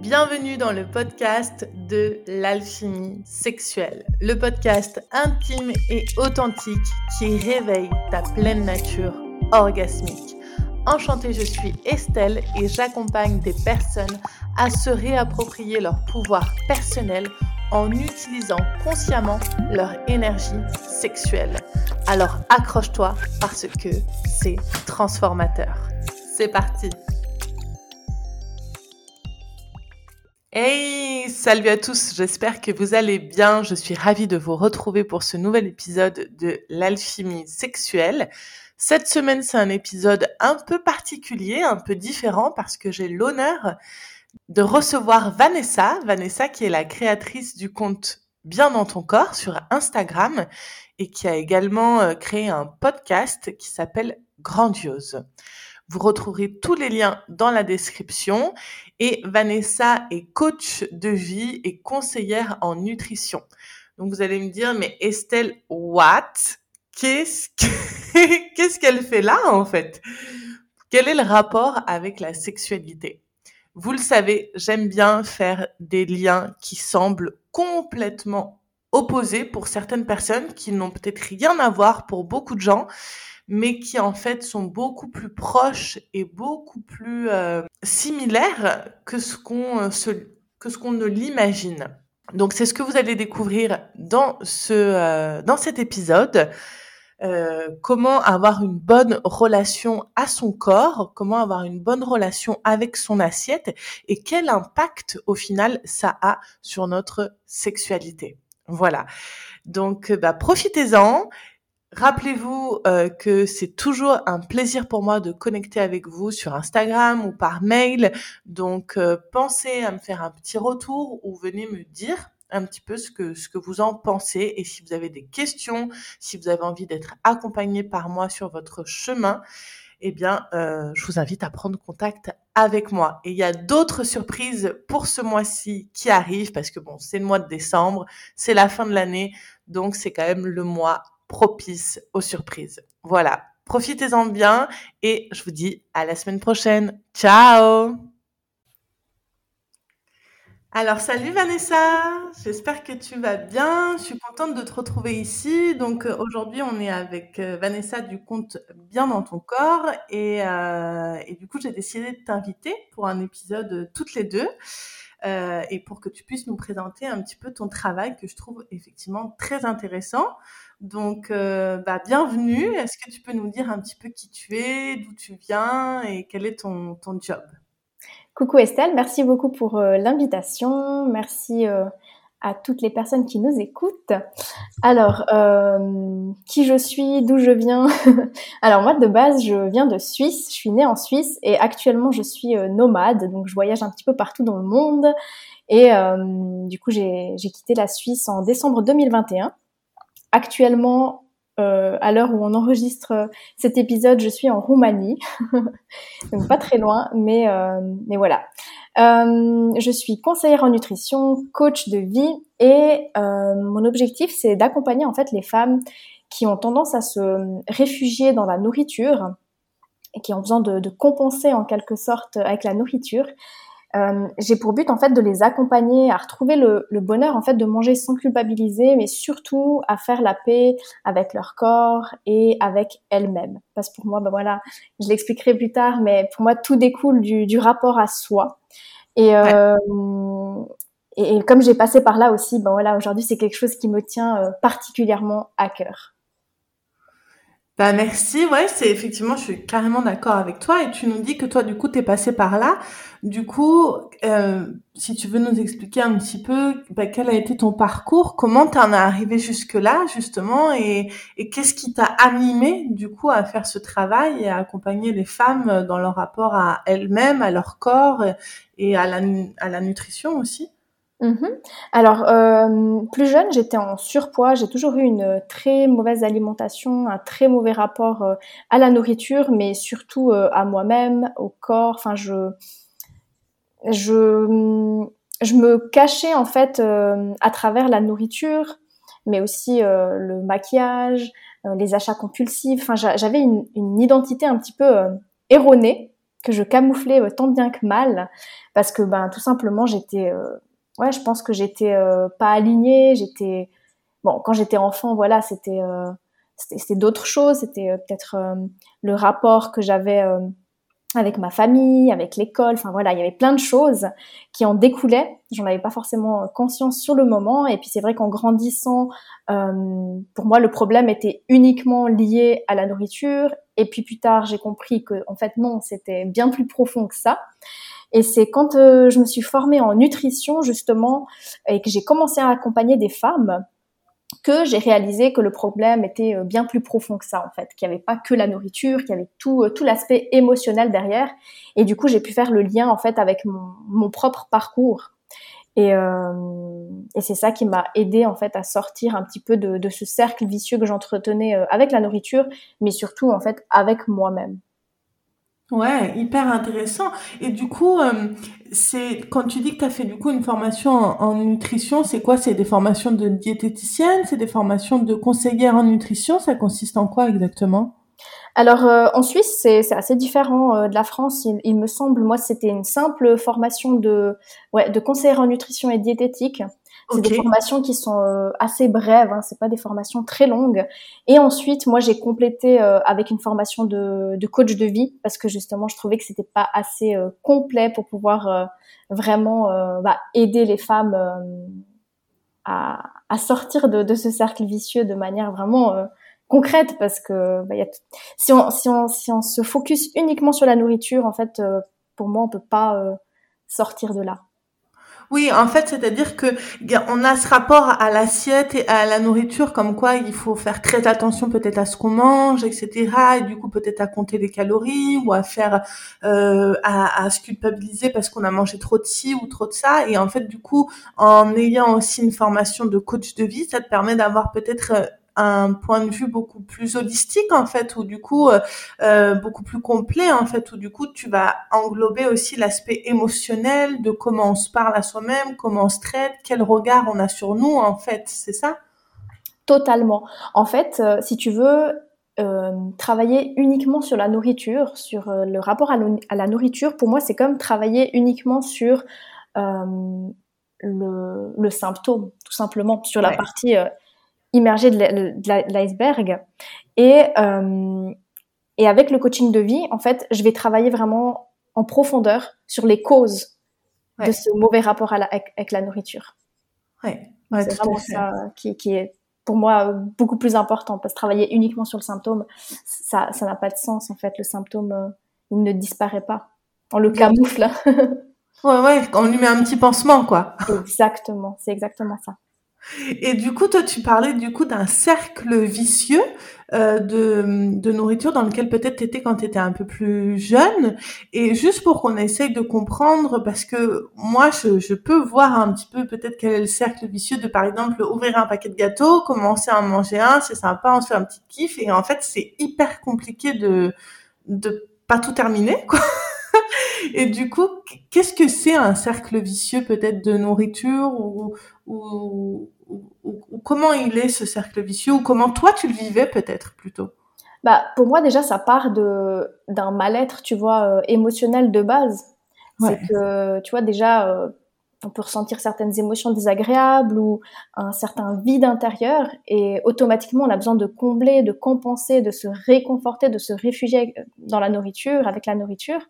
Bienvenue dans le podcast de l'alchimie sexuelle, le podcast intime et authentique qui réveille ta pleine nature orgasmique. Enchantée, je suis Estelle et j'accompagne des personnes à se réapproprier leur pouvoir personnel en utilisant consciemment leur énergie sexuelle. Alors accroche-toi parce que c'est transformateur. C'est parti Hey, salut à tous, j'espère que vous allez bien. Je suis ravie de vous retrouver pour ce nouvel épisode de l'alchimie sexuelle. Cette semaine, c'est un épisode un peu particulier, un peu différent parce que j'ai l'honneur de recevoir Vanessa, Vanessa qui est la créatrice du compte Bien dans ton corps sur Instagram et qui a également euh, créé un podcast qui s'appelle Grandiose. Vous retrouverez tous les liens dans la description. Et Vanessa est coach de vie et conseillère en nutrition. Donc vous allez me dire, mais Estelle, what? Qu'est-ce qu'est-ce qu'elle fait là en fait? Quel est le rapport avec la sexualité? Vous le savez, j'aime bien faire des liens qui semblent complètement opposés pour certaines personnes, qui n'ont peut-être rien à voir pour beaucoup de gens mais qui en fait sont beaucoup plus proches et beaucoup plus euh, similaires que ce qu'on euh, que ce qu'on ne l'imagine. Donc c'est ce que vous allez découvrir dans ce euh, dans cet épisode. comment avoir une bonne relation à son corps, comment avoir une bonne relation avec son assiette et quel impact au final ça a sur notre sexualité. Voilà. Donc bah, profitez-en Rappelez-vous euh, que c'est toujours un plaisir pour moi de connecter avec vous sur Instagram ou par mail. Donc euh, pensez à me faire un petit retour ou venez me dire un petit peu ce que ce que vous en pensez et si vous avez des questions, si vous avez envie d'être accompagné par moi sur votre chemin, eh bien euh, je vous invite à prendre contact avec moi. Et il y a d'autres surprises pour ce mois-ci qui arrivent parce que bon, c'est le mois de décembre, c'est la fin de l'année, donc c'est quand même le mois propice aux surprises. Voilà, profitez-en bien et je vous dis à la semaine prochaine. Ciao alors salut Vanessa, j'espère que tu vas bien. Je suis contente de te retrouver ici. Donc euh, aujourd'hui on est avec euh, Vanessa du compte Bien dans ton corps euh, et du coup j'ai décidé de t'inviter pour un épisode toutes les deux et pour que tu puisses nous présenter un petit peu ton travail que je trouve effectivement très intéressant. Donc, euh, bah, bienvenue. Est-ce que tu peux nous dire un petit peu qui tu es, d'où tu viens et quel est ton, ton job? Coucou Estelle, merci beaucoup pour euh, l'invitation. Merci euh, à toutes les personnes qui nous écoutent. Alors, qui je suis, d'où je viens? Alors moi, de base, je viens de Suisse. Je suis née en Suisse et actuellement, je suis nomade. Donc, je voyage un petit peu partout dans le monde. Et du coup, j'ai quitté la Suisse en décembre 2021 actuellement, euh, à l'heure où on enregistre cet épisode, je suis en Roumanie, donc pas très loin, mais euh, voilà. Euh, je suis conseillère en nutrition, coach de vie, et mon objectif c'est d'accompagner en fait les femmes qui ont tendance à se réfugier dans la nourriture et qui ont besoin de compenser en quelque sorte avec la nourriture euh, j'ai pour but en fait de les accompagner à retrouver le, le, bonheur en fait de manger sans culpabiliser, mais surtout à faire la paix avec leur corps et avec elles-mêmes. Parce que pour moi, ben voilà, je l'expliquerai plus tard, mais pour moi tout découle du, du rapport à soi. Et, euh, et, et, comme j'ai passé par là aussi, ben voilà, aujourd'hui c'est quelque chose qui me tient euh, particulièrement à cœur. Bah merci, ouais, c'est effectivement, je suis carrément d'accord avec toi et tu nous dis que toi du coup t'es passé par là. Du coup, euh, si tu veux nous expliquer un petit peu bah, quel a été ton parcours, comment t'en es arrivé jusque là justement et, et qu'est-ce qui t'a animé du coup à faire ce travail et à accompagner les femmes dans leur rapport à elles-mêmes, à leur corps et à la, à la nutrition aussi? Mhm. Alors, euh, plus jeune, j'étais en surpoids. J'ai toujours eu une très mauvaise alimentation, un très mauvais rapport euh, à la nourriture, mais surtout euh, à moi-même, au corps. Enfin, je, je, je me cachais en fait à travers la nourriture, mais aussi le maquillage, les achats compulsifs. Enfin, j'avais une, une, identité un petit peu erronée que je camouflais tant bien que mal parce que ben tout simplement j'étais ouais je pense que j'étais pas alignée j'étais bon quand j'étais enfant voilà c'était c'était d'autres choses c'était peut-être le rapport que j'avais avec ma famille, avec l'école, enfin voilà, il y avait plein de choses qui en découlaient. J'en avais pas forcément conscience sur le moment. Et puis c'est vrai qu'en grandissant, euh, pour moi le problème était uniquement lié à la nourriture. Et puis plus tard, j'ai compris que en fait non, c'était bien plus profond que ça. Et c'est quand euh, je me suis formée en nutrition justement et que j'ai commencé à accompagner des femmes que j'ai réalisé que le problème était euh, bien plus profond que ça en fait, qu'il n'y avait pas que la nourriture, qu'il y avait tout, euh, tout l'aspect émotionnel derrière. Et du coup, j'ai pu faire le lien en fait avec mon, mon propre parcours. Et, euh, et c'est ça qui m'a aidé en fait à sortir un petit peu de, de ce cercle vicieux que j'entretenais avec la nourriture, mais surtout en fait avec moi-même. Ouais, hyper intéressant. Et du coup, euh, c'est quand tu dis que tu as fait du coup une formation en, nutrition, c'est quoi? C'est des formations de diététicienne, c'est des formations de conseillère en nutrition, ça consiste en quoi exactement? Alors euh, en Suisse, c'est assez différent euh, de la France. Il, me semble, moi, c'était une simple formation de, ouais, de conseillère en nutrition et diététique. C'est des formations qui sont euh, assez brèves, hein, c'est pas des formations très longues. Et ensuite, moi, j'ai complété euh, avec une formation de, de, coach de vie parce que justement, je trouvais que c'était pas assez euh, complet pour pouvoir vraiment bah, aider les femmes à, à, sortir de, de, ce cercle vicieux de manière vraiment concrète parce que bah, y a si, on, si, on, si on se focus uniquement sur la nourriture, en fait, pour moi, on peut pas sortir de là. Oui, en fait, c'est-à-dire que on a ce rapport à l'assiette et à la nourriture, comme quoi il faut faire très attention peut-être à ce qu'on mange, etc. Et du coup, peut-être à compter les calories ou à faire, euh, à, à se culpabiliser parce qu'on a mangé trop de ci ou trop de ça. Et en fait, du coup, en ayant aussi une formation de coach de vie, ça te permet d'avoir peut-être euh, un point de vue beaucoup plus holistique en fait ou du coup euh, euh, beaucoup plus complet en fait ou du coup tu vas englober aussi l'aspect émotionnel de comment on se parle à soi-même comment on se traite quel regard on a sur nous en fait c'est ça? Totalement. En fait euh, si tu veux travailler uniquement sur la nourriture sur le rapport à, la nourriture pour moi c'est comme travailler uniquement sur le, le, symptôme tout simplement sur la partie immergé de l'iceberg. Et, euh, et avec le coaching de vie, en fait, je vais travailler vraiment en profondeur sur les causes de ce mauvais rapport à la, avec, la nourriture. Ouais. c'est vraiment ça qui, qui, est pour moi beaucoup plus important parce que travailler uniquement sur le symptôme, ça ça n'a pas de sens en fait. Le symptôme, euh, il ne disparaît pas. On le camoufle. ouais, ouais, on lui met un petit pansement, quoi. Exactement, c'est exactement ça. Et du coup, toi, tu parlais du coup d'un cercle vicieux euh, de, de, nourriture dans lequel peut-être tu quand tu étais un peu plus jeune. Et juste pour qu'on essaye de comprendre, parce que moi, je, je peux voir un petit peu peut-être quel est le cercle vicieux de, par exemple, ouvrir un paquet de gâteaux, commencer à en manger un, c'est sympa, on se fait un petit kiff. Et en fait, c'est hyper compliqué de de pas tout terminer, quoi. Et du coup, qu'est-ce que c'est un cercle vicieux peut-être de nourriture ou, ou, ou, comment il est ce cercle vicieux ou comment toi tu le vivais peut-être plutôt? Bah, Pour moi déjà ça part de d'un mal-être tu vois euh, émotionnel de base. C'est que tu vois déjà euh, on peut ressentir certaines émotions désagréables ou un certain vide intérieur et automatiquement on a besoin de combler, de compenser, de se réconforter, de se réfugier dans la nourriture, avec la nourriture.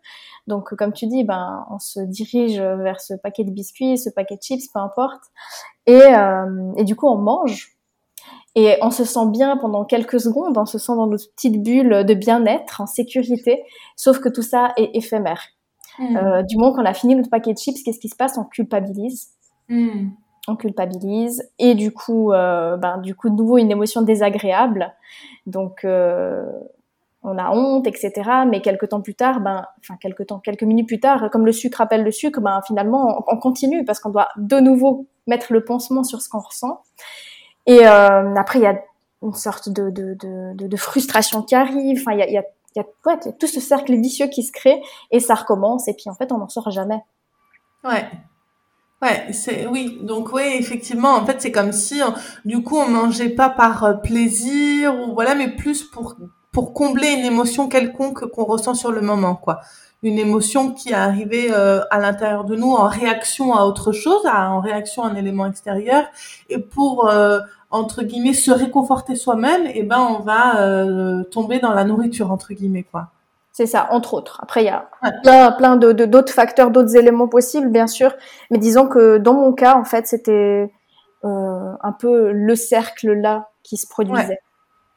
Donc comme tu dis, ben on se dirige vers ce paquet de biscuits, ce paquet de chips, peu importe, et, euh, et du coup on mange. Et on se sent bien pendant quelques secondes, on se sent dans notre petite bulle de bien-être, en sécurité, sauf que tout ça est éphémère. Mm. Euh, du moment qu'on a fini notre paquet de chips, qu'est-ce qui se passe? On culpabilise. Mm. On culpabilise et du coup, euh, ben, du coup, de nouveau une émotion désagréable. Donc, euh, on a honte, etc. Mais quelques temps plus tard, ben, enfin quelques temps, quelques minutes plus tard, comme le sucre appelle le sucre, ben finalement, on, continue parce qu'on doit de nouveau mettre le pansement sur ce qu'on ressent. Et après, il y a une sorte de, de, de, de, frustration qui arrive. Enfin, il y a, y a il y a, tout ce cercle vicieux qui se crée et ça recommence et puis en fait on n'en sort jamais. Ouais. Ouais, c'est oui. Donc oui, effectivement, en fait, c'est comme si du coup on mangeait pas par euh, plaisir ou voilà, mais plus pour pour combler une émotion quelconque qu'on ressent sur le moment, quoi. une émotion qui est arrivée euh, à l'intérieur de nous en réaction à autre chose, en réaction à un élément extérieur, et pour euh, entre guillemets se réconforter soi-même, et eh ben on va euh, tomber dans la nourriture entre guillemets quoi. C'est ça, entre autres. Après, il y a plein, plein de d'autres facteurs, d'autres éléments possibles, bien sûr. Mais disons que dans mon cas, en fait, c'était un peu le cercle là qui se produisait.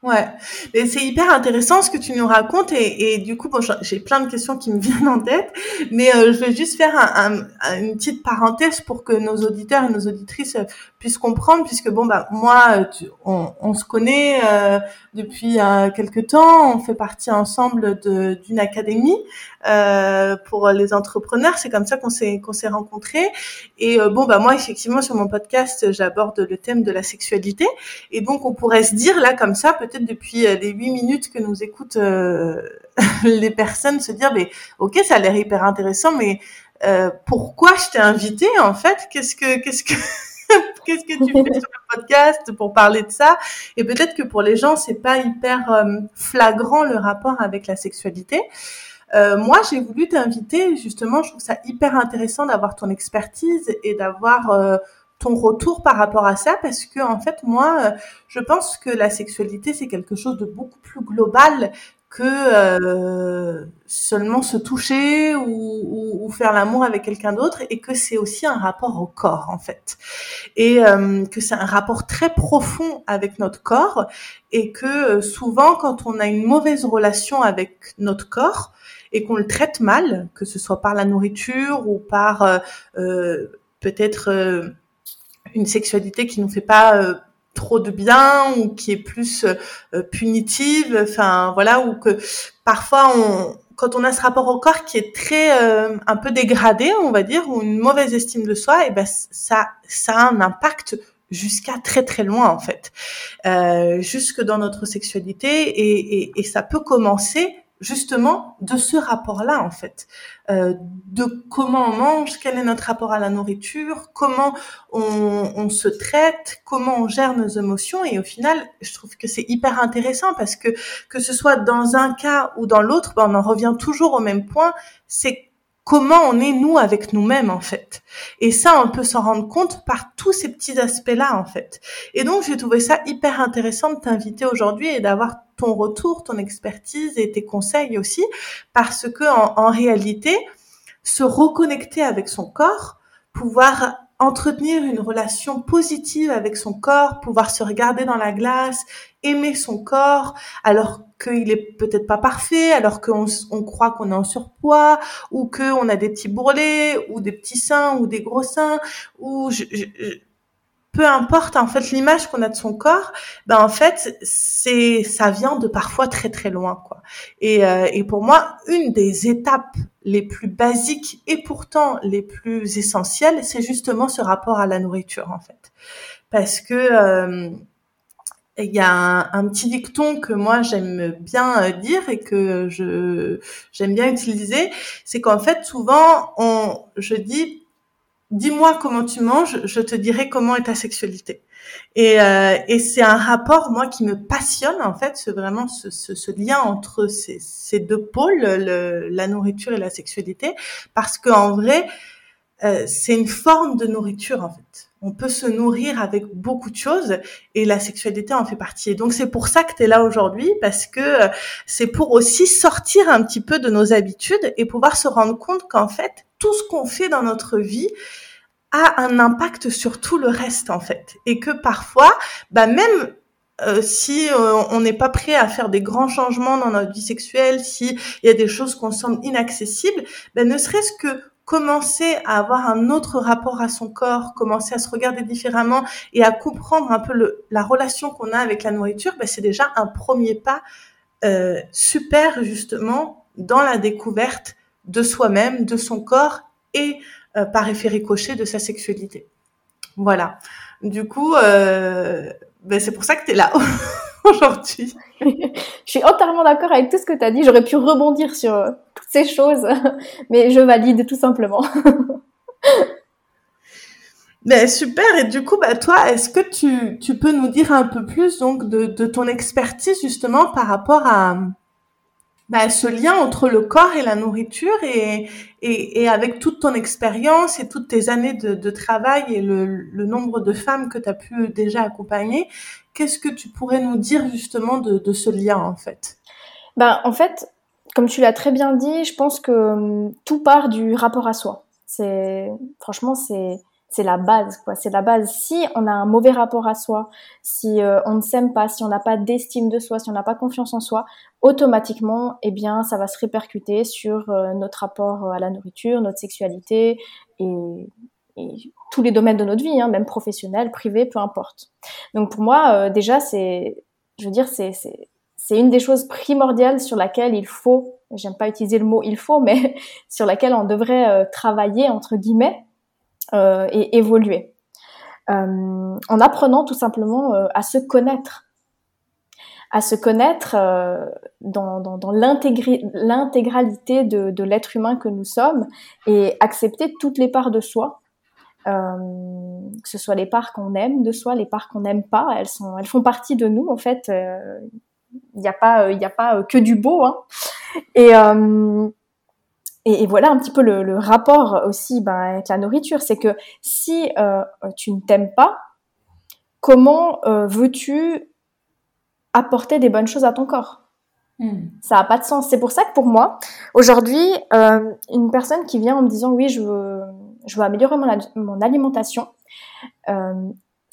Ouais, et c'est hyper intéressant ce que tu nous racontes et, et du coup bon, j'ai plein de questions qui me viennent en tête, mais euh, je vais juste faire un, un, une petite parenthèse pour que nos auditeurs et nos auditrices puissent comprendre, puisque bon bah moi on, on, se connaît euh, depuis euh, quelques temps, on fait partie ensemble d'une académie euh, pour les entrepreneurs, c'est comme ça qu'on s'est qu'on s'est rencontrés. Et euh, bon bah moi effectivement sur mon podcast j'aborde le thème de la sexualité. Et donc on pourrait se dire là comme ça peut-être depuis euh, les huit minutes que nous écoutent euh, les personnes se dire mais ok ça a l'air hyper intéressant mais euh, pourquoi je t'ai invité en fait? Qu'est-ce que qu'est-ce que qu'est-ce que tu fais sur le podcast pour parler de ça? Et peut-être que pour les gens c'est pas hyper flagrant le rapport avec la sexualité. Euh, moi, j'ai voulu t'inviter, justement, je trouve ça hyper intéressant d'avoir ton expertise et d'avoir euh, ton retour par rapport à ça parce que en fait moi euh, je pense que la sexualité c'est quelque chose de beaucoup plus global que euh, seulement se toucher ou, faire l'amour avec quelqu'un d'autre et que c'est aussi un rapport au corps en fait. Et euh, que c'est un rapport très profond avec notre corps et que souvent quand on a une mauvaise relation avec notre corps et qu'on le traite mal que ce soit par la nourriture ou par peut-être une sexualité qui nous fait pas euh, trop de bien ou qui est plus euh, punitive enfin voilà ou que parfois on quand on a ce rapport au corps qui est très euh, un peu dégradé on va dire ou une mauvaise estime de soi et eh ben ça ça a un impact jusqu'à très très loin en fait. Jusque dans notre sexualité et, et, et ça peut commencer justement de ce rapport-là en fait, euh, de comment on mange, quel est notre rapport à la nourriture, comment on, on, se traite, comment on gère nos émotions. Et au final, je trouve que c'est hyper intéressant parce que que ce soit dans un cas ou dans l'autre, ben, on en revient toujours au même point, c'est comment on est nous avec nous-mêmes en fait. Et ça, on peut s'en rendre compte par tous ces petits aspects-là en fait. Et donc, j'ai trouvé ça hyper intéressant de t'inviter aujourd'hui et d'avoir ton retour, ton expertise et tes conseils aussi, parce que en, réalité, se reconnecter avec son corps, pouvoir entretenir une relation positive avec son corps, pouvoir se regarder dans la glace, aimer son corps, alors qu'il est peut-être pas parfait, alors qu'on on croit qu'on est en surpoids, ou qu'on a des petits bourrelets, ou des petits seins, ou des gros seins, ou je, peu importe en fait l'image qu'on a de son corps, ben en fait c'est ça vient de parfois très très loin quoi. Et, euh, et pour moi une des étapes les plus basiques et pourtant les plus essentielles, c'est justement ce rapport à la nourriture en fait, parce que euh, il y a un, petit dicton que moi j'aime bien euh, dire et que je j'aime bien utiliser, c'est qu'en fait souvent on je dis dis-moi comment tu manges, je te dirai comment est ta sexualité. Et, euh, et c'est un rapport, moi, qui me passionne, en fait, c'est vraiment ce, ce, lien entre ces, ces deux pôles, le, la nourriture et la sexualité, parce qu'en vrai, euh, c'est une forme de nourriture, en fait. On peut se nourrir avec beaucoup de choses et la sexualité en fait partie. Et donc c'est pour ça que tu es là aujourd'hui parce que euh, c'est pour aussi sortir un petit peu de nos habitudes et pouvoir se rendre compte qu'en fait tout ce qu'on fait dans notre vie a un impact sur tout le reste en fait et que parfois bah même euh, si euh, on n'est pas prêt à faire des grands changements dans notre vie sexuelle, si il y a des choses qu'on semble inaccessibles, ben ne serait-ce que commencer à avoir un autre rapport à son corps, commencer à se regarder différemment et à comprendre un peu la relation qu'on a avec la nourriture, ben c'est déjà un premier pas euh, super justement dans la découverte de soi-même, de son corps et euh, par effet ricochet de sa sexualité. Voilà. Du coup, euh, ben c'est pour ça que tu es là aujourd'hui. Je suis entièrement d'accord avec tout ce que tu as dit. J'aurais pu rebondir sur euh, toutes ces choses, mais je valide tout simplement. Ben, super. Et du coup, bah, toi, est-ce que tu, tu peux nous dire un peu plus donc de, de ton expertise justement par rapport à, bah, ce lien entre le corps et la nourriture et, et, et avec toute ton expérience et toutes tes années de, de travail et le, le, nombre de femmes que tu as pu déjà accompagner, qu'est-ce que tu pourrais nous dire justement de, ce lien en fait? Ben, En fait, comme tu l'as très bien dit, je pense que hum, tout part du rapport à soi. C'est franchement c'est c'est la base quoi, c'est la base. Si on a un mauvais rapport à soi, si euh, on ne s'aime pas, si on n'a pas d'estime de soi, si on n'a pas confiance en soi, automatiquement, eh bien ça va se répercuter sur euh, notre rapport à la nourriture, notre sexualité et, tous les domaines de notre vie, hein, même professionnel, privé, peu importe. Donc pour moi, euh, déjà c'est je veux dire c'est c'est une des choses primordiales sur laquelle il faut, j'aime pas utiliser le mot il faut, mais sur laquelle on devrait euh, travailler entre guillemets euh, et évoluer, en apprenant tout simplement à se connaître, à se connaître dans, l'intégralité de l'être humain que nous sommes et accepter toutes les parts de soi. Que ce soit les parts qu'on aime de soi, les parts qu'on n'aime pas, elles sont, elles font partie de nous en fait il n'y a pas il y a pas euh, que du beau hein. euh, et, et, voilà un petit peu le, rapport aussi ben, avec la nourriture c'est que si euh, tu ne t'aimes pas comment veux-tu apporter des bonnes choses à ton corps? Hmm. Ça n'a pas de sens. C'est pour ça que pour moi, aujourd'hui, une personne qui vient en me disant oui, je veux, je veux améliorer mon, mon alimentation,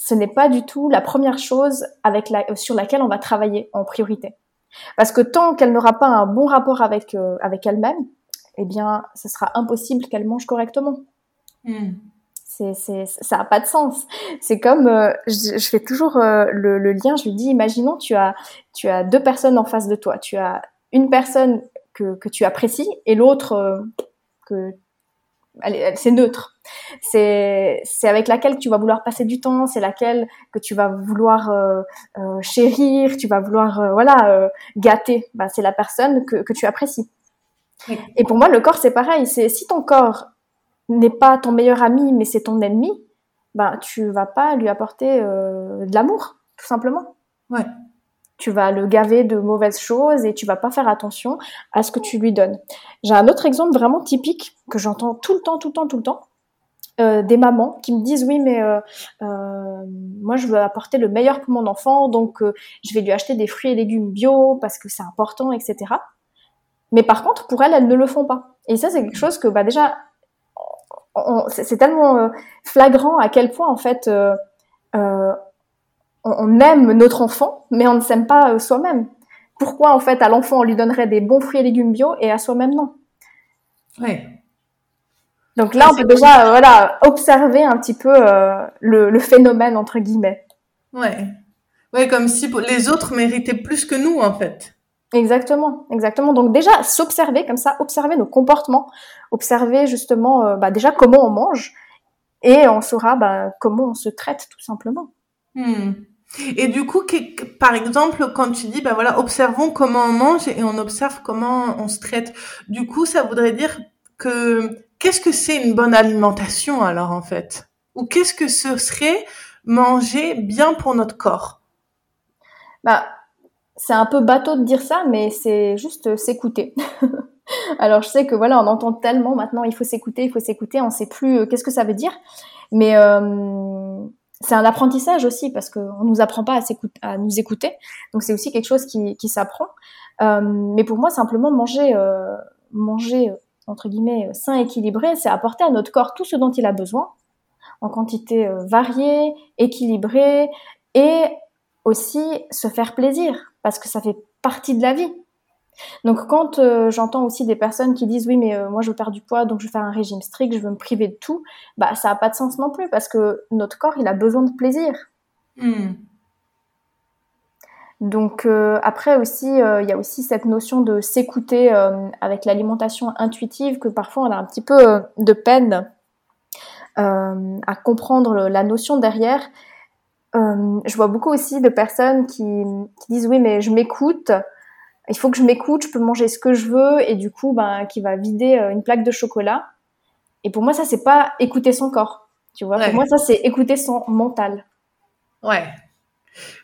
ce n'est pas du tout la première chose avec la, sur laquelle on va travailler en priorité. Parce que tant qu'elle n'aura pas un bon rapport avec, euh, avec elle-même, eh bien, ce sera impossible qu'elle mange correctement. Hmm. C'est, c'est, ça n'a pas de sens. C'est comme, euh, je, fais toujours euh, le, le, lien, je lui dis, imaginons, tu as, tu as deux personnes en face de toi. Tu as une personne que, que tu apprécies et l'autre que c'est neutre. C'est c'est avec laquelle tu vas vouloir passer du temps, c'est laquelle que tu vas vouloir euh, euh, chérir, tu vas vouloir euh, voilà gâter. Bah, c'est la personne que, que tu apprécies. Et pour moi, le corps c'est pareil. C'est si ton corps n'est pas ton meilleur ami, mais c'est ton ennemi, bah tu vas pas lui apporter de l'amour, tout simplement. Ouais tu vas le gaver de mauvaises choses et tu vas pas faire attention à ce que tu lui donnes. J'ai un autre exemple vraiment typique que j'entends tout le temps, tout le temps, tout le temps. Euh, des mamans qui me disent oui mais euh, euh, moi je veux apporter le meilleur pour mon enfant donc je vais lui acheter des fruits et légumes bio parce que c'est important etc mais par contre pour elles elles ne le font pas et ça c'est quelque chose que bah déjà c'est tellement flagrant à quel point en fait on, aime notre enfant, mais on ne s'aime pas euh, soi-même. Pourquoi en fait à l'enfant on lui donnerait des bons fruits et légumes bio et à soi-même non? Ouais. Donc là, on peut déjà euh, voilà observer un petit peu euh, le, phénomène entre guillemets. Ouais. Ouais, comme si les autres méritaient plus que nous en fait. Exactement, exactement. Donc déjà s'observer comme ça, observer nos comportements, observer justement bah, déjà comment on mange et on saura bah, comment on se traite tout simplement. Hmm. Et du coup, par exemple, quand tu dis, ben voilà, observons comment on mange et on observe comment on se traite. Du coup, ça voudrait dire que qu'est-ce que c'est une bonne alimentation alors en fait? Ou qu'est-ce que ce serait manger bien pour notre corps? Bah, c'est un peu bateau de dire ça, mais c'est juste s'écouter. alors je sais que voilà, on entend tellement maintenant, il faut s'écouter, il faut s'écouter, on sait plus euh, qu'est-ce que ça veut dire, mais euh, c'est un apprentissage aussi parce qu'on nous apprend pas à, nous écouter. Donc c'est aussi quelque chose qui, qui s'apprend. Euh, mais pour moi, simplement manger, euh, manger euh, entre guillemets sain, équilibré, c'est apporter à notre corps tout ce dont il a besoin en quantité variée, équilibrée et aussi se faire plaisir parce que ça fait partie de la vie. Donc quand euh, j'entends aussi des personnes qui disent oui mais euh, moi je veux perdre du poids donc je veux faire un régime strict, je veux me priver de tout, bah ça a pas de sens non plus parce que notre corps il a besoin de plaisir. Hmm. Donc euh, après aussi il y a aussi cette notion de s'écouter avec l'alimentation intuitive que parfois on a un petit peu de peine à comprendre la notion derrière. je vois beaucoup aussi de personnes qui, qui disent oui mais je m'écoute il faut que je m'écoute, je peux manger ce que je veux et du coup, ben, qui va vider euh, une plaque de chocolat. Et pour moi, ça, c'est pas écouter son corps. Tu vois, pour moi, ça, c'est écouter son mental. Ouais.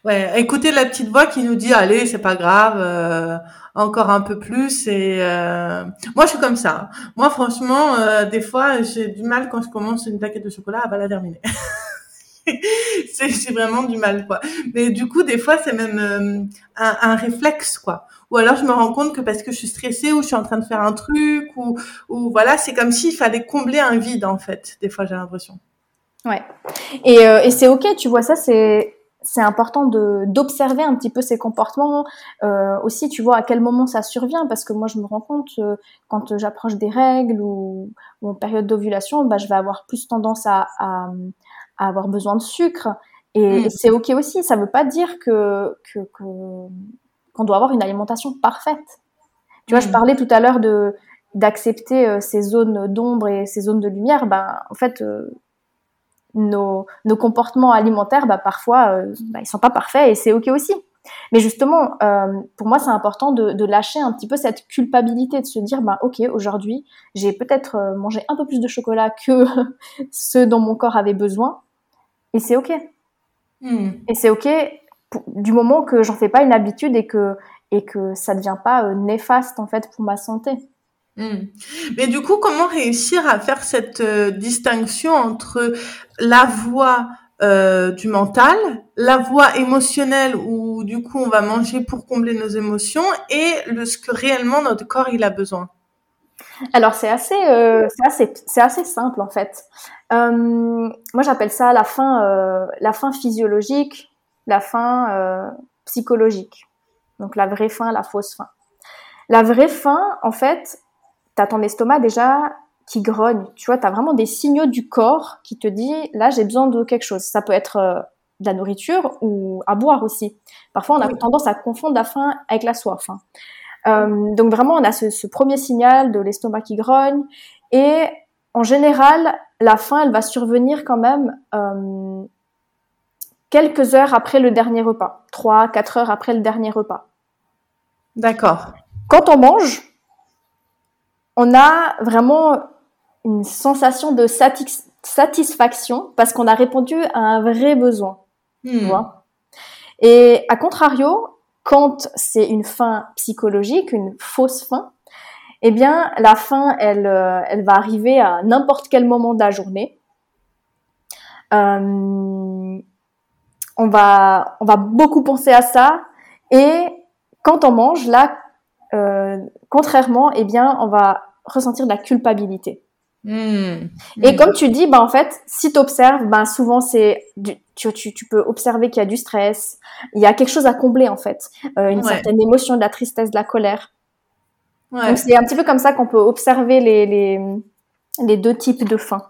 Ouais, écoutez la petite voix qui nous dit allez, c'est pas grave, euh, encore un peu plus. Et euh... moi, je suis comme ça. Moi, franchement, euh, des fois, j'ai du mal quand je commence une plaquette de chocolat à pas la terminer. c'est vraiment du mal, quoi. Mais du coup, des fois, c'est même un, un, réflexe, quoi. Ou alors, je me rends compte que parce que je suis stressée ou je suis en train de faire un truc ou, ou voilà, c'est comme s'il fallait combler un vide, en fait. Des fois, j'ai l'impression. Ouais. Et, euh, et c'est ok, tu vois, ça, c'est c'est important de d'observer un petit peu ces comportements euh, aussi tu vois à quel moment ça survient parce que moi je me rends compte euh, quand j'approche des règles ou, ou, en période d'ovulation bah je vais avoir plus tendance à, à, à avoir besoin de sucre et, mm. c'est ok aussi ça veut pas dire que que qu'on doit avoir une alimentation parfaite tu vois je mm. parlais tout à l'heure de d'accepter euh, ces zones d'ombre et ces zones de lumière ben en fait euh, nos, nos comportements alimentaires, bah, parfois, euh, bah, ils sont pas parfaits et c'est ok aussi. Mais justement, euh, pour moi, c'est important de, de, lâcher un petit peu cette culpabilité, de se dire, bah, ok, aujourd'hui, j'ai peut-être mangé un peu plus de chocolat que ce dont mon corps avait besoin, et c'est ok. Hmm. Et c'est ok du moment que j'en fais pas une habitude et que et que ça devient pas euh, néfaste en fait pour ma santé. Hmm. Mais du coup, comment réussir à faire cette euh, distinction entre la voix euh, du mental, la voix émotionnelle où du coup on va manger pour combler nos émotions et le, ce que réellement notre corps il a besoin? Alors c'est assez, euh, c'est assez, c'est assez simple en fait. Euh, moi j'appelle ça la fin, euh, la fin physiologique, la fin euh, psychologique. Donc la vraie fin, la fausse fin. La vraie fin, en fait, t'as ton estomac déjà qui grogne. Tu vois, tu as vraiment des signaux du corps qui te dit là, j'ai besoin de quelque chose. Ça peut être euh, de la nourriture ou à boire aussi. Parfois, on a tendance à confondre la faim avec la soif. Hein. Euh, donc vraiment, on a ce, ce premier signal de l'estomac qui grogne. Et en général, la faim, elle va survenir quand même euh, quelques heures après le dernier repas. Trois, quatre heures après le dernier repas. D'accord. Quand on mange, on a vraiment une sensation de satisfaction parce qu'on a répondu à un vrai besoin. Tu hmm. vois Et à contrario, quand c'est une fin psychologique, une fausse fin, eh bien, la fin, elle, elle va arriver à n'importe quel moment de la journée. Euh, on va, on va beaucoup penser à ça. Et quand on mange, là, euh, contrairement, eh bien, on va ressentir de la culpabilité. Hmm. Et comme tu dis, bah, en fait, si tu observes, bah, souvent, c'est tu, tu, tu, peux observer qu'il y a du stress, il y a quelque chose à combler, en fait, euh, une certaine émotion, de la tristesse, de la colère. Ouais. Donc, c'est un petit peu comme ça qu'on peut observer les, les, les deux types de faim.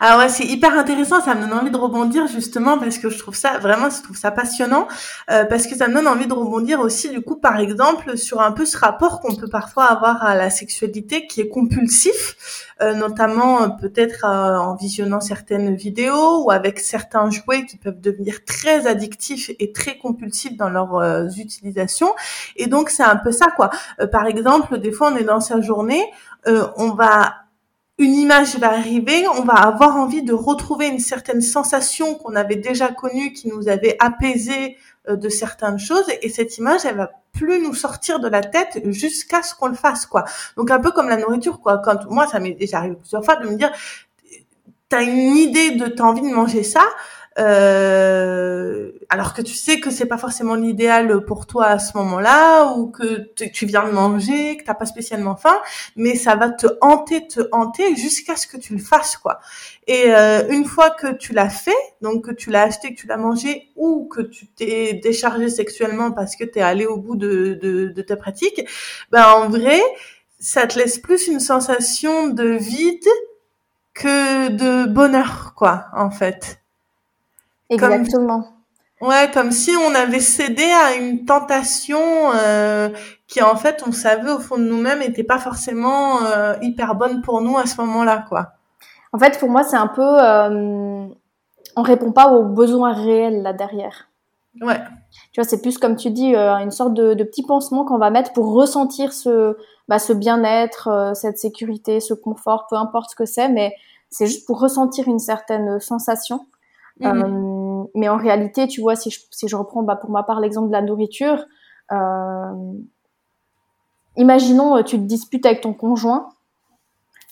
Alors ouais, c'est hyper intéressant, ça me donne envie de rebondir justement parce que je trouve ça vraiment, je trouve ça passionnant euh, parce que ça me donne envie de rebondir aussi du coup par exemple sur un peu ce rapport qu'on peut parfois avoir à la sexualité qui est compulsif, euh, notamment euh, peut-être euh, en visionnant certaines vidéos ou avec certains jouets qui peuvent devenir très addictifs et très compulsifs dans leurs euh, utilisations. Et donc c'est un peu ça quoi. par exemple, des fois on est dans sa journée, on va une image va arriver, on va avoir envie de retrouver une certaine sensation qu'on avait déjà connue, qui nous avait apaisé euh, de certaines choses, et cette image, elle va plus nous sortir de la tête jusqu'à ce qu'on le fasse, quoi. Donc un peu comme la nourriture, quoi. Quand moi, ça m'est déjà arrivé plusieurs fois de me dire, t'as une idée de t'as envie de manger ça, euh, alors que tu sais que c'est pas forcément l'idéal pour toi à ce moment-là ou que tu viens de manger, que t'as pas spécialement faim, mais ça va te hanter, te hanter jusqu'à ce que tu le fasses quoi. Et euh, une fois que tu l'as fait, donc que tu l'as acheté, que tu l'as mangé ou que tu t'es déchargé sexuellement parce que tu es allé au bout de, de, de ta pratique, ben en vrai, ça te laisse plus une sensation de vide que de bonheur quoi en fait. Exactement. ouais, comme si on avait cédé à une tentation euh, qui, en fait, on savait au fond de nous-mêmes, n'était pas forcément euh, hyper bonne pour nous à ce moment-là, quoi. En fait, pour moi, c'est un peu, euh, on répond pas aux besoins réels là derrière. Ouais. Tu vois, c'est plus comme tu dis, euh, une sorte de, de, petit pansement qu'on va mettre pour ressentir ce, bah, ce bien-être, euh, cette sécurité, ce confort, peu importe ce que c'est, mais c'est juste pour ressentir une certaine sensation. Mhm. Euh, mais en réalité, tu vois, si je, si je reprends bah, pour ma part l'exemple de la nourriture, imaginons tu te disputes avec ton conjoint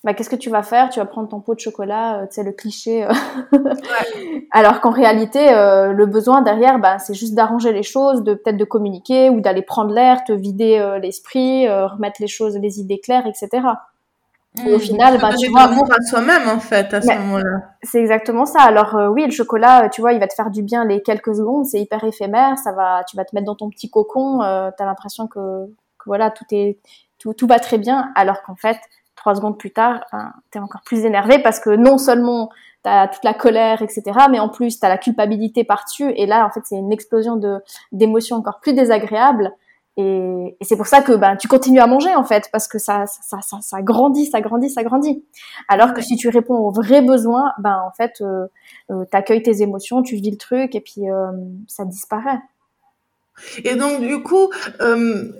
bah, qu'est-ce que tu vas faire? Tu vas prendre ton pot de chocolat, euh, tu sais, le cliché. Euh. Alors qu'en réalité, euh, le besoin derrière, bah, c'est juste d'arranger les choses, de peut-être de communiquer ou d'aller prendre l'air, te vider l'esprit, remettre les choses, les idées claires, etc. Et au final, bah, tu vois, l'amour à soi-même en fait à ce moment-là. C'est exactement ça. Alors oui, le chocolat, tu vois, il va te faire du bien les quelques secondes, c'est hyper éphémère, ça va, tu vas te mettre dans ton petit cocon, euh, tu as l'impression que, que voilà, tout est tout, tout va très bien, alors qu'en fait, trois secondes plus tard, ben, tu es encore plus énervé parce que non seulement tu as toute la colère, etc., mais en plus tu as la culpabilité par-dessus. Et là, en fait, c'est une explosion de d'émotions encore plus désagréables. Et, et c'est pour ça que ben, tu continues à manger, en fait, parce que ça, ça, ça, ça grandit, ça grandit, ça grandit. Alors que si tu réponds aux vrais besoins, ben, en fait, euh, euh tu accueilles tes émotions, tu vis le truc, et puis euh, ça disparaît. Et donc, du coup, euh,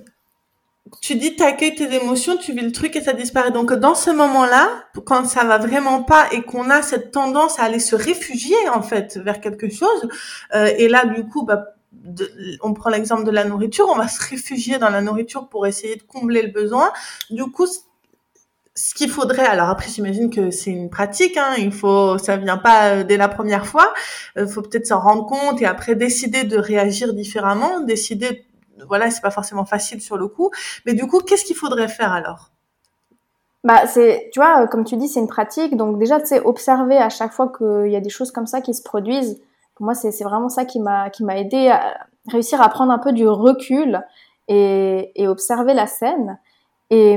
tu dis t'accueilles tes émotions, tu vis le truc et ça disparaît. Donc dans ce moment-là, quand ça va vraiment pas et qu'on a cette tendance à aller se réfugier en fait vers quelque chose, euh, et là du coup, bah, on prend l'exemple de la nourriture, on va se réfugier dans la nourriture pour essayer de combler le besoin. Du coup, ce qu'il faudrait, alors après j'imagine que c'est une pratique, hein, il faut, ça vient pas euh, dès la première fois, il euh, faut peut-être s'en rendre compte et après décider de réagir différemment, décider voilà, c'est pas forcément facile sur le coup. Mais du coup, qu'est-ce qu'il faudrait faire alors? Bah, c'est, tu vois, comme tu dis, c'est une pratique. Donc déjà, tu sais, observer à chaque fois qu'il y a des choses comme ça qui se produisent. Moi, c'est, vraiment ça qui m'a, aidé à réussir à prendre un peu du recul et, observer la scène. Et,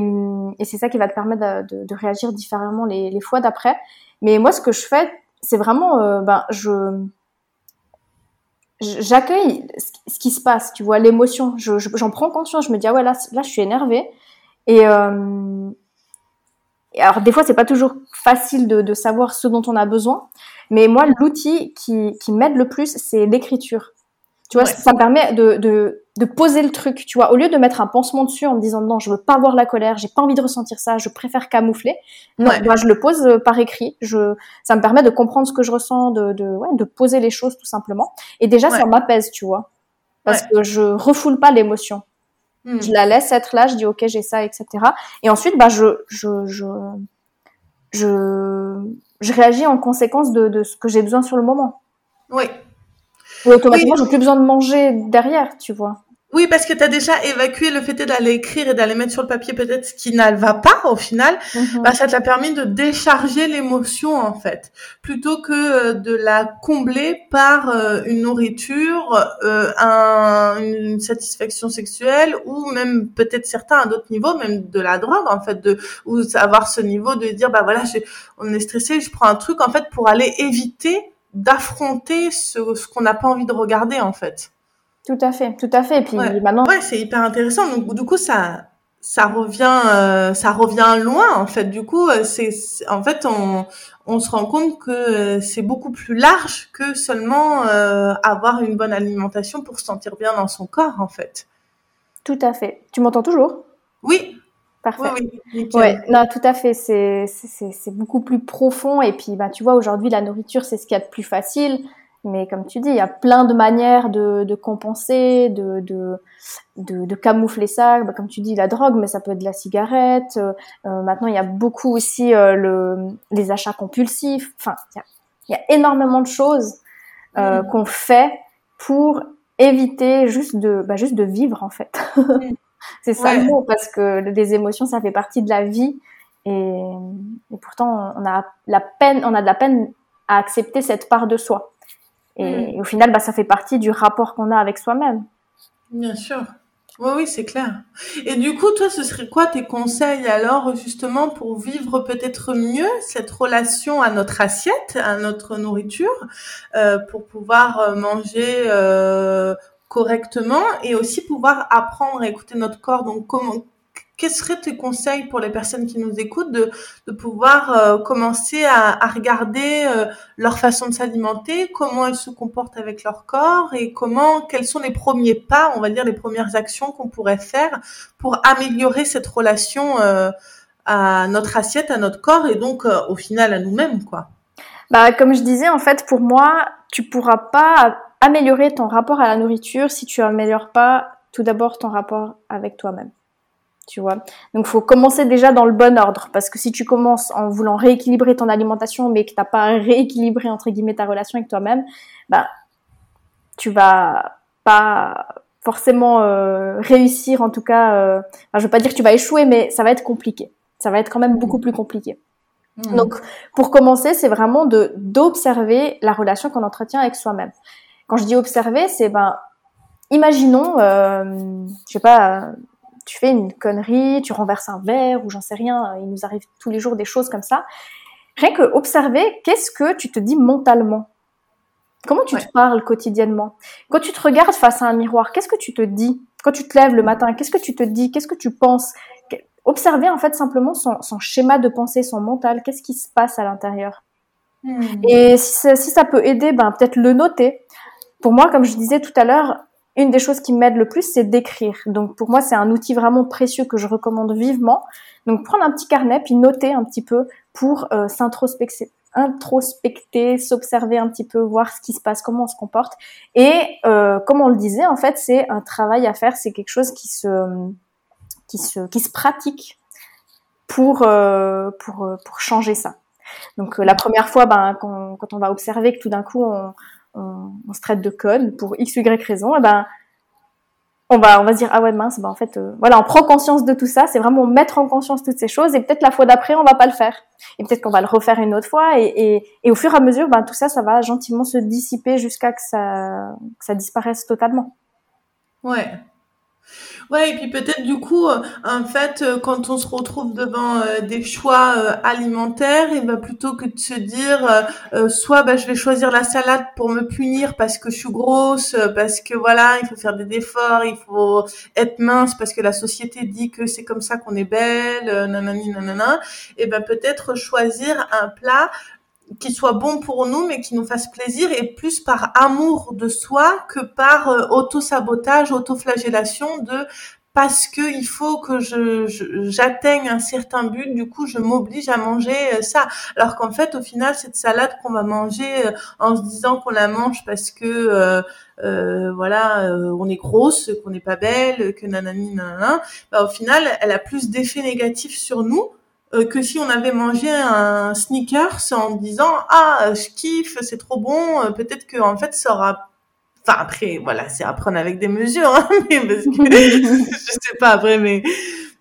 c'est ça qui va te permettre de, réagir différemment les, fois d'après. Mais moi, ce que je fais, c'est vraiment, euh, ben, je, j'accueille ce qui se passe, tu vois, l'émotion. J'en je, j'en prends conscience. Je me dis ah ouais là, là je suis énervée. Et, euh, alors des fois c'est pas toujours facile de, savoir ce dont on a besoin. Mais moi l'outil qui, qui m'aide le plus c'est l'écriture. Tu vois, ça me permet de, de, de, poser le truc, tu vois. Au lieu de mettre un pansement dessus en me disant non, je veux pas voir la colère, j'ai pas envie de ressentir ça, je préfère camoufler. Non, moi, je le pose euh, par écrit. Je, ça me permet de comprendre ce que je ressens, de, de, ouais, de poser les choses tout simplement. Et déjà, ça m'apaise, tu vois. Parce que je refoule pas l'émotion. Hmm. Je la laisse être là, je dis ok, j'ai ça, etc. Et ensuite, bah, je, je, je, je, je réagis en conséquence de, de ce que j'ai besoin sur le moment. Oui, et automatiquement, j'ai plus besoin de manger derrière, tu vois. Oui, parce que tu as déjà évacué le fait d'aller écrire et d'aller mettre sur le papier peut-être ce qui ne va pas au final. Mhm. Bah, ça t'a permis de décharger l'émotion en fait, plutôt que euh, de la combler par euh, une nourriture, euh, un, une satisfaction sexuelle ou même peut-être certains à d'autres niveaux, même de la drogue en fait, de ou avoir ce niveau de dire bah voilà, on est stressé, je prends un truc en fait pour aller éviter d'affronter ce, ce qu'on n'a pas envie de regarder en fait. Tout à fait, tout à fait. Et puis ouais. maintenant, ouais, c'est hyper intéressant. Donc du coup, ça, ça revient, euh, ça revient loin en fait. Du coup, euh, c'est, en fait, on, on se rend compte que euh, c'est beaucoup plus large que seulement euh, avoir une bonne alimentation pour se sentir bien dans son corps en fait. Tout à fait. Tu m'entends toujours? Oui. Parfait. Oui, ouais, non, tout à fait. C'est, c'est, beaucoup plus profond. Et puis, bah, tu vois, aujourd'hui, la nourriture, c'est ce qu'il y a de plus facile. Mais comme tu dis, il y a plein de manières de, de compenser, de, de, de, de, camoufler ça. Bah, comme tu dis, la drogue, mais ça peut être de la cigarette. Euh, maintenant, il y a beaucoup aussi euh, le, les achats compulsifs. Enfin, il y a, il y a énormément de choses euh, mm. qu'on fait pour éviter juste de, bah, juste de vivre, en fait. Mm. C'est ça le mot, parce que les émotions, ça fait partie de la vie. Et, et, pourtant, on a la peine, on a de la peine à accepter cette part de soi. Et, mm. au final, bah, ça fait partie du rapport qu'on a avec soi-même. Bien sûr. Oui, oui, c'est clair. Et du coup, toi, ce serait quoi tes conseils alors, justement, pour vivre peut-être mieux cette relation à notre assiette, à notre nourriture, euh, pour pouvoir euh, manger euh, correctement et aussi pouvoir apprendre à écouter notre corps? Donc, comment, quels seraient tes conseils pour les personnes qui nous écoutent de, de pouvoir euh, commencer à, à regarder euh, leur façon de s'alimenter, comment elles se comportent avec leur corps et comment, quels sont les premiers pas, on va dire les premières actions qu'on pourrait faire pour améliorer cette relation euh, à notre assiette, à notre corps et donc au final à nous-mêmes, quoi. Bah, comme je disais, en fait, pour moi, tu pourras pas améliorer ton rapport à la nourriture si tu améliores pas tout d'abord ton rapport avec toi-même. Tu vois. Donc, faut commencer déjà dans le bon ordre, parce que si tu commences en voulant rééquilibrer ton alimentation, mais que t'as pas rééquilibré entre guillemets ta relation avec toi-même, bah, tu vas pas forcément euh, réussir. En tout cas, euh, enfin, je veux pas dire que tu vas échouer, mais ça va être compliqué. Ça va être quand même beaucoup plus compliqué. Mmh. Donc, pour commencer, c'est vraiment de d'observer la relation qu'on entretient avec soi-même. Quand je dis observer, c'est ben, imaginons, euh, je sais pas, tu fais une connerie, tu renverses un verre ou j'en sais rien. Il nous arrive tous les jours des choses comme ça. Rien que observer, qu'est-ce que tu te dis mentalement Comment tu te parles quotidiennement? Quand tu te regardes face à un miroir, qu'est-ce que tu te dis? Quand tu te lèves le matin, qu'est-ce que tu te dis? Qu'est-ce que tu penses? Observer en fait simplement son, son, schéma de pensée, son mental, qu'est-ce qui se passe à l'intérieur? Hmm. Et si ça, si ça, peut aider, ben peut-être le noter. Pour moi, comme je disais tout à l'heure, une des choses qui m'aide le plus, c'est d'écrire. Donc pour moi, c'est un outil vraiment précieux que je recommande vivement. Donc prendre un petit carnet puis noter un petit peu pour euh, s'introspecter introspecter, s'observer un petit peu, voir ce qui se passe, comment on se comporte. Et euh, comme on le disait, en fait, c'est un travail à faire, c'est quelque chose qui se, qui se, qui se pratique pour, euh, pour, pour changer ça. Donc euh, la première fois, ben, quand, quand, on va observer que tout d'un coup on, on, on, se traite de code pour x, y raison, et eh ben on va on va se dire ah ouais mince bah en fait euh, voilà on prend conscience de tout ça c'est vraiment mettre en conscience toutes ces choses et peut-être la fois d'après on va pas le faire. Et peut-être qu'on va le refaire une autre fois et, et, et au fur et à mesure ben tout ça ça va gentiment se dissiper jusqu'à que ça que ça disparaisse totalement. Ouais Ouais, et puis peut-être du coup, euh, en fait, euh, quand on se retrouve devant euh, des choix alimentaires, et ben plutôt que de se dire, soit ben, je vais choisir la salade pour me punir parce que je suis grosse, parce que voilà, il faut faire des efforts, il faut être mince parce que la société dit que c'est comme ça qu'on est belle, nanani nanana, et ben peut-être choisir un plat qui soit bon pour nous, mais qui nous fasse plaisir et plus par amour de soi que par euh, auto-sabotage, auto-flagellation de parce que il faut que je, j'atteigne un certain but, du coup je m'oblige à manger euh, ça. Alors qu'en fait au final cette salade qu'on va manger euh, en se disant qu'on la mange parce que euh, voilà on est grosse, qu'on n'est pas belle, que nanani nanana, bah, au final elle a plus d'effets négatifs sur nous euh, que si on avait mangé un sneakers en disant ah je kiffe c'est trop bon euh, peut-être que en fait ça aura enfin après voilà c'est à prendre avec des mesures hein, mais parce que je sais pas après mais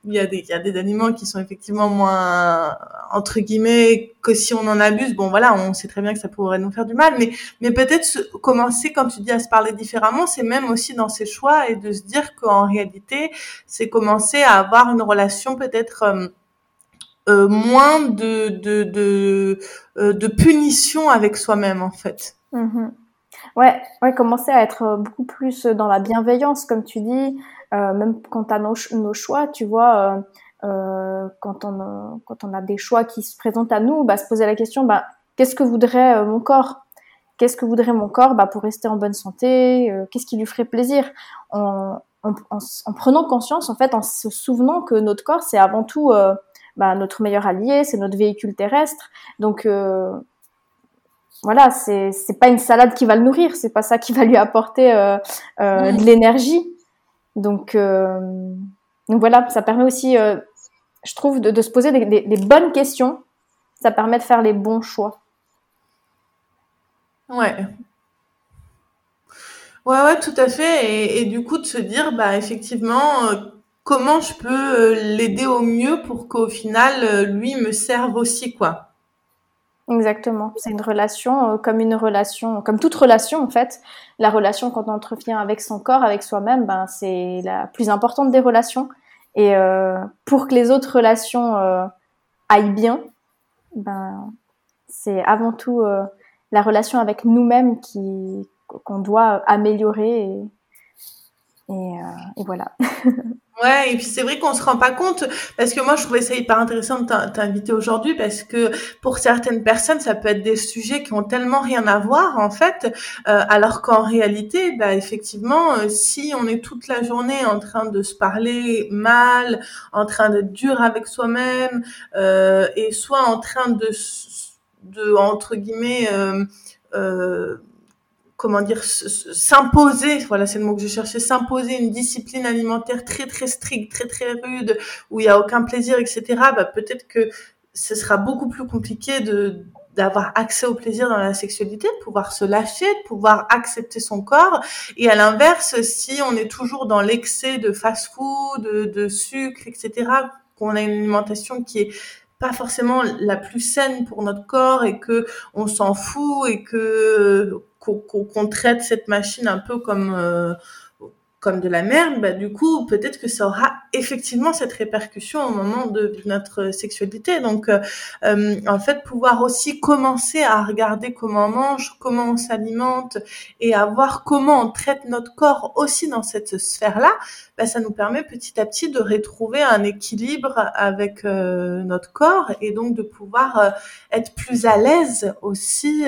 il y a des il y a des aliments qui sont effectivement moins entre guillemets que si on en abuse. Bon voilà on sait très bien que ça pourrait nous faire du mal mais mais peut-être commencer quand tu dis à se parler différemment c'est même aussi dans ses choix et de se dire qu'en réalité c'est commencer à avoir une relation peut-être euh, euh, moins de de euh, de punition avec soi-même en fait. Mmh ouais, ouais, commencer à être euh, beaucoup plus dans la bienveillance, comme tu dis, même quant à nos, nos choix, tu vois, quand on quand on a des choix qui se présentent à nous, bah, se poser la question, bah, qu'est-ce que voudrait mon corps? Qu'est-ce que voudrait mon corps? Bah, pour rester en bonne santé Qu'est-ce qui lui ferait plaisir? En, prenant conscience, en fait, en se souvenant que notre corps, c'est avant tout bah, notre meilleur allié, c'est notre véhicule terrestre. Donc euh, voilà, c'est c'est pas une salade qui va le nourrir, c'est pas ça qui va lui apporter euh, euh, de l'énergie. Donc donc voilà, ça permet aussi, je trouve, de, de se poser des, des, des, bonnes questions. Ça permet de faire les bons choix. Ouais. Ouais, ouais, tout à fait. Et, et du coup, de se dire, bah, effectivement, comment je peux euh, l'aider au mieux pour qu'au final, euh, lui me serve aussi, quoi. Exactement. C'est une relation euh, comme une relation, comme toute relation en fait. La relation qu'on entretient avec son corps, avec soi-même, ben c'est la plus importante des relations. Et pour que les autres relations aillent bien, ben c'est avant tout la relation avec nous-mêmes qui qu'on doit améliorer et, et voilà. Ouais, et puis c'est vrai qu'on se rend pas compte parce que moi je trouvais ça hyper intéressant de t'inviter aujourd'hui parce que pour certaines personnes ça peut être des sujets qui ont tellement rien à voir en fait, euh, alors qu'en réalité, bah, effectivement, euh, si on est toute la journée en train de se parler mal, en train d'être dur avec soi-même, euh, et soit en train de de entre guillemets euh, comment dire, s'imposer, voilà, c'est le mot que je cherchais, s'imposer une discipline alimentaire très très stricte, très très rude, où il y a aucun plaisir, etc. Bah, peut-être que ce sera beaucoup plus compliqué de d'avoir accès au plaisir dans la sexualité, de pouvoir se lâcher, de pouvoir accepter son corps. Et à l'inverse, si on est toujours dans l'excès de fast-food, de, de sucre, etc., qu'on a une alimentation qui est pas forcément la plus saine pour notre corps et que on s'en fout et que qu'on traite cette machine un peu comme euh, comme de la merde, bah, du coup, peut-être que ça aura effectivement cette répercussion au moment de notre sexualité. Donc, euh, euh, en fait, pouvoir aussi commencer à regarder comment on mange, comment on s'alimente et à voir comment on traite notre corps aussi dans cette sphère-là, bah, ça nous permet petit à petit de retrouver un équilibre avec euh, notre corps et donc de pouvoir être plus à l'aise aussi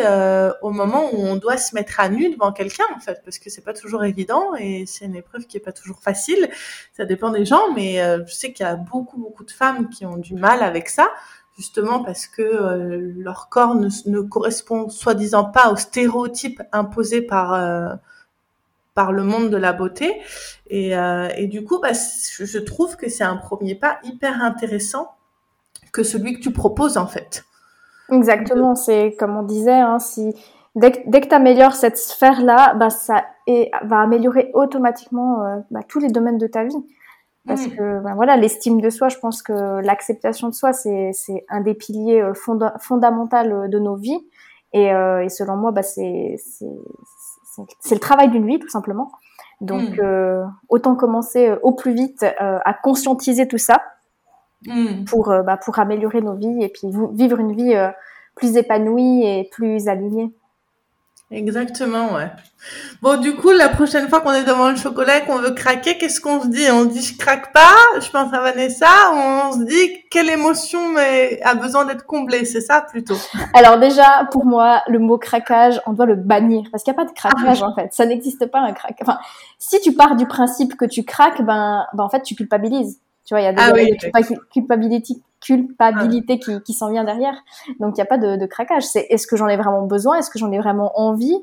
au moment où on doit se mettre à nu devant quelqu'un, en fait, parce que c'est pas toujours évident et c'est épreuve qui est pas toujours facile. Ça dépend des gens, mais euh, je sais qu'il y a beaucoup, beaucoup de femmes qui ont du mal avec ça, justement parce que euh, leur corps ne, correspond soi-disant pas aux stéréotypes imposés par euh, par le monde de la beauté. Et, et du coup, bah, je trouve que c'est un premier pas hyper intéressant que celui que tu proposes en fait. Exactement, c'est comme on disait, hein, si dès que, dès que tu améliores cette sphère-là, bah, ça va améliorer automatiquement euh, bah, tous les domaines de ta vie. Parce que bah, voilà, l'estime de soi, je pense que l'acceptation de soi, c'est un des piliers euh, fondamentaux euh, de nos vies. Et, euh, et selon moi, bah, c'est le travail d'une vie, tout simplement. Donc, euh, autant commencer au plus vite à conscientiser tout ça pour, bah, pour améliorer nos vies et puis vivre une vie plus épanouie et plus alignée. Exactement, ouais. Bon, du coup, la prochaine fois qu'on est devant le chocolat et qu'on veut craquer, qu'est-ce qu'on se dit? On dit je craque pas, je pense à Vanessa, ou on se dit quelle émotion mais a besoin d'être comblée, c'est ça plutôt? Alors déjà, pour moi, le mot craquage, on doit le bannir parce qu'il n'y a pas de craquage ah en fait. Ça n'existe pas un craquage. Enfin, si tu pars du principe que tu craques, ben, ben en fait, tu culpabilises. Tu vois, il y a des, ah, culpabilité, culpabilité qui, qui s'en vient derrière. Donc, il n'y a pas de, de craquage. C'est est-ce que j'en ai vraiment besoin? Est-ce que j'en ai vraiment envie?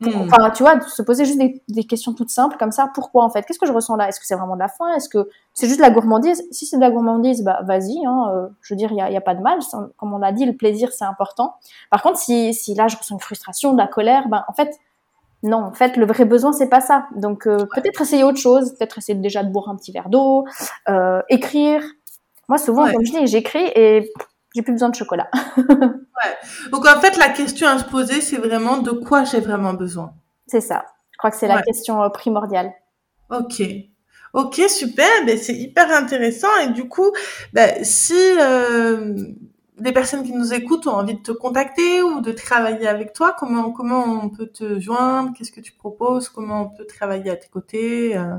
Hmm. Enfin, tu vois, se poser juste des, des, questions toutes simples comme ça. Pourquoi en fait? Qu'est-ce que je ressens là? Est-ce que c'est vraiment de la faim? Est-ce que c'est juste de la gourmandise? Si c'est de la gourmandise, bah vas-y. Hein, euh, je veux dire, il n'y a, y a, pas de mal. Comme on l'a dit, le plaisir c'est important. Par contre, si, si là je ressens une frustration, de la colère, ben en fait, non, en fait, le vrai besoin, c'est pas ça. Donc, euh, peut-être essayer autre chose, peut-être essayer déjà de boire un petit verre d'eau, euh, écrire. Moi, souvent, comme je dis, j'écris et j'ai plus besoin de chocolat. ouais. Donc, en fait, la question à se poser, c'est vraiment de quoi j'ai vraiment besoin. C'est ça. Je crois que c'est la question euh, primordiale. Ok. Ok, super. Ben, c'est hyper intéressant. Et du coup, ben, si des personnes qui nous écoutent ont envie de te contacter ou de travailler avec toi, comment comment on peut te joindre? Qu'est-ce que tu proposes? Comment on peut travailler à tes côtés euh?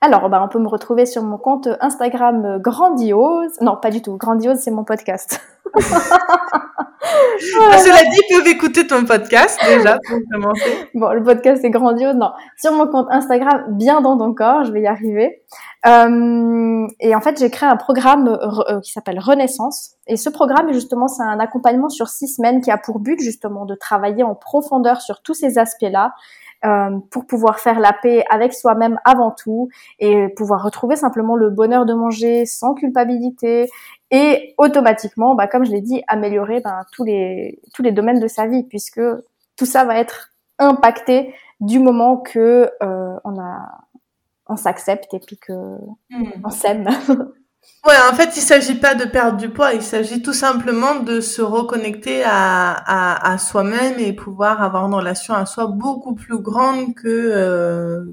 Alors, bah, on peut me retrouver sur mon compte Instagram Grandiose. Non, pas du tout. Grandiose, c'est mon podcast. Ah, cela dit, ils peuvent écouter ton podcast déjà pour commencer. Bon, le podcast est grandiose. Non, sur mon compte Instagram, bien dans ton corps, je vais y arriver. Euh, et en fait, j'ai créé un programme euh, qui s'appelle Renaissance. Et ce programme, justement, c'est un accompagnement sur six semaines qui a pour but justement de travailler en profondeur sur tous ces aspects-là euh, pour pouvoir faire la paix avec soi-même avant tout et pouvoir retrouver simplement le bonheur de manger sans culpabilité et automatiquement, bah, comme je l'ai dit, améliorer bah, tous les tous les domaines de sa vie puisque tout ça va être impacté du moment que euh, on a on s'accepte et puis que hmm. on s'aime. Ouais, en fait, il s'agit pas de perdre du poids, il s'agit tout simplement de se reconnecter à, à, à soi-même et pouvoir avoir une relation à soi beaucoup plus grande que euh,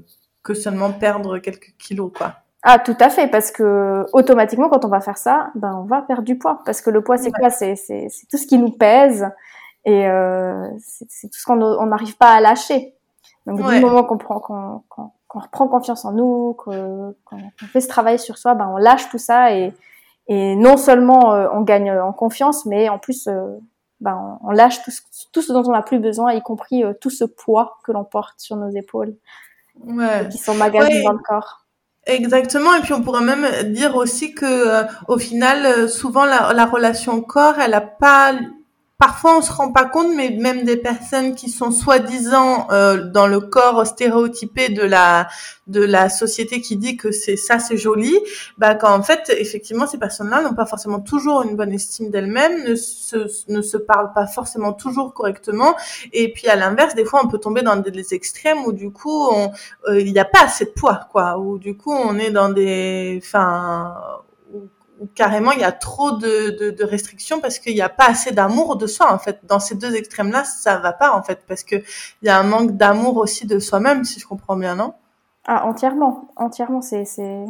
que seulement perdre quelques kilos, quoi. Ah, tout à fait, parce que automatiquement, quand on va faire ça, ben on va perdre du poids, parce que le poids, c'est quoi? C'est c'est tout ce qui nous pèse et euh, c'est tout ce qu'on n'arrive pas à lâcher. Donc du moment qu'on prend qu'on qu'on reprend confiance en nous, qu'on fait ce travail sur soi, ben on lâche tout ça et, et non seulement euh, on gagne en confiance, mais en plus euh, ben on, lâche tout ce, tout ce, dont on n'a plus besoin, y compris euh, tout ce poids que l'on porte sur nos épaules, ouais. qui sont magasinés dans le corps. Exactement, et puis on pourrait même dire aussi que au final, souvent la, la relation corps, elle a pas parfois on se rend pas compte, mais même des personnes qui sont soi-disant euh, dans le corps stéréotypé de la de la société qui dit que c'est ça c'est joli, bah quand en fait effectivement ces personnes-là n'ont pas forcément toujours une bonne estime d'elles-mêmes, ne se ne se parlent pas forcément toujours correctement, et puis à l'inverse des fois on peut tomber dans des, extrêmes où du coup euh, il n'y a pas assez de poids quoi, où du coup on est dans des enfin carrément il y a trop de, de, restrictions parce qu'il n'y a pas assez d'amour de soi en fait. Dans ces deux extrêmes-là, ça va pas en fait parce que il y a un manque d'amour aussi de soi-même, si je comprends bien, non? Ah entièrement, entièrement, c'est c'est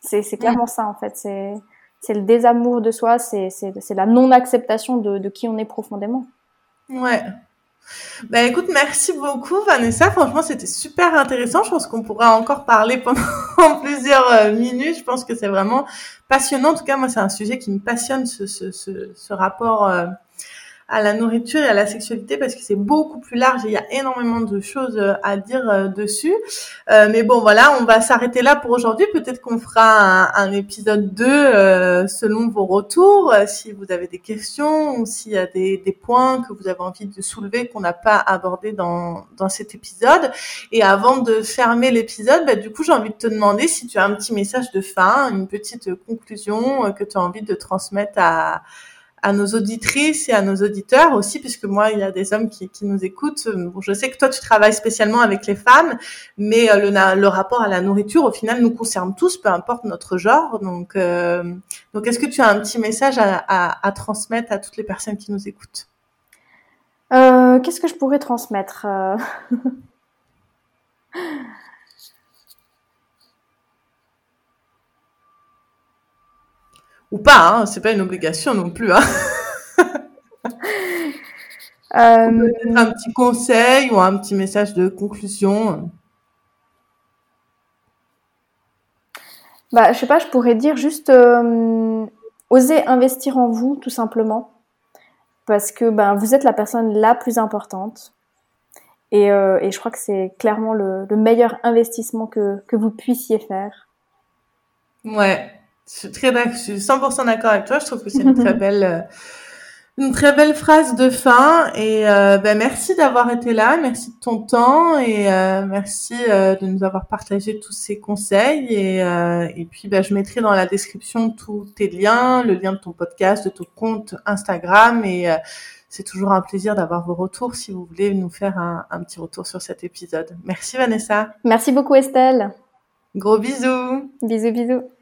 c'est clairement ça en fait. C'est c'est le désamour de soi, c'est c'est la non-acceptation de, de qui on est profondément. Ouais, ben écoute, merci beaucoup Vanessa. Franchement, c'était super intéressant. Je pense qu'on pourra encore parler pendant plusieurs euh, minutes. Je pense que c'est vraiment passionnant. En tout cas, moi, c'est un sujet qui me passionne, ce, ce, ce, rapport euh, à la nourriture et à la sexualité parce que c'est beaucoup plus large et il y a énormément de choses euh, à dire euh, dessus. Euh, mais bon, voilà, on va s'arrêter là pour aujourd'hui. Peut-être qu'on fera un, épisode 2 selon vos retours, si vous avez des questions ou s'il y a des, des, points que vous avez envie de soulever qu'on n'a pas abordé dans, dans cet épisode. Et avant de fermer l'épisode, bah, du coup, j'ai envie de te demander si tu as un petit message de fin, une petite conclusion que tu as envie de transmettre à à nos auditrices et à nos auditeurs aussi, puisque moi, il y a des hommes qui, nous écoutent. Je sais que toi, tu travailles spécialement avec les femmes, mais euh, le, rapport à la nourriture, au final, nous concerne tous, peu importe notre genre. Donc, euh, donc est-ce que tu as un petit message à, transmettre à toutes les personnes qui nous écoutent? Euh, Qu'est-ce que je pourrais transmettre Ou pas, hein, c'est pas une obligation non plus. Hein. Euh, un petit conseil ou un petit message de conclusion. Bah, je sais pas, je pourrais dire juste euh, oser investir en vous, tout simplement, parce que ben vous êtes la personne la plus importante. Et, euh, et je crois que c'est clairement le, le, meilleur investissement que, que vous puissiez faire. Ouais, je suis très je suis 100% d'accord avec toi. Je trouve que c'est une très belle, euh, une très belle phrase de fin. Et euh, ben merci d'avoir été là, merci de ton temps et euh, merci euh, de nous avoir partagé tous ces conseils. Et, euh, et puis ben, je mettrai dans la description tous tes liens, le lien de ton podcast, de ton compte Instagram et c'est toujours un plaisir d'avoir vos retours si vous voulez nous faire un, un petit retour sur cet épisode. Merci Vanessa. Merci beaucoup Estelle. Gros bisous. Bisous bisous.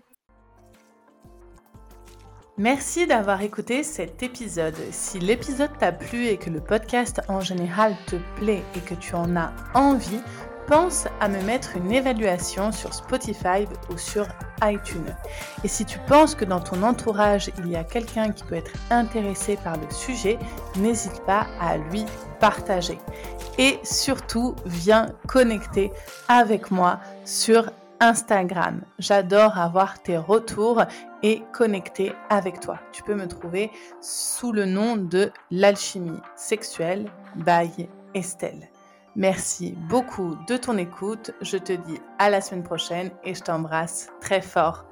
Merci d'avoir écouté cet épisode. Si l'épisode t'a plu et que le podcast en général te plaît et que tu en as envie, pense à me mettre une évaluation sur Spotify ou sur iTunes. Et si tu penses que dans ton entourage, il y a quelqu'un qui peut être intéressé par le sujet, n'hésite pas à lui partager. Et surtout, viens connecter avec moi sur Instagram. J'adore avoir tes retours et connecter avec toi. Tu peux me trouver sous le nom de l'alchimie sexuelle by Estelle. Merci beaucoup de ton écoute. Je te dis à la semaine prochaine et je t'embrasse très fort.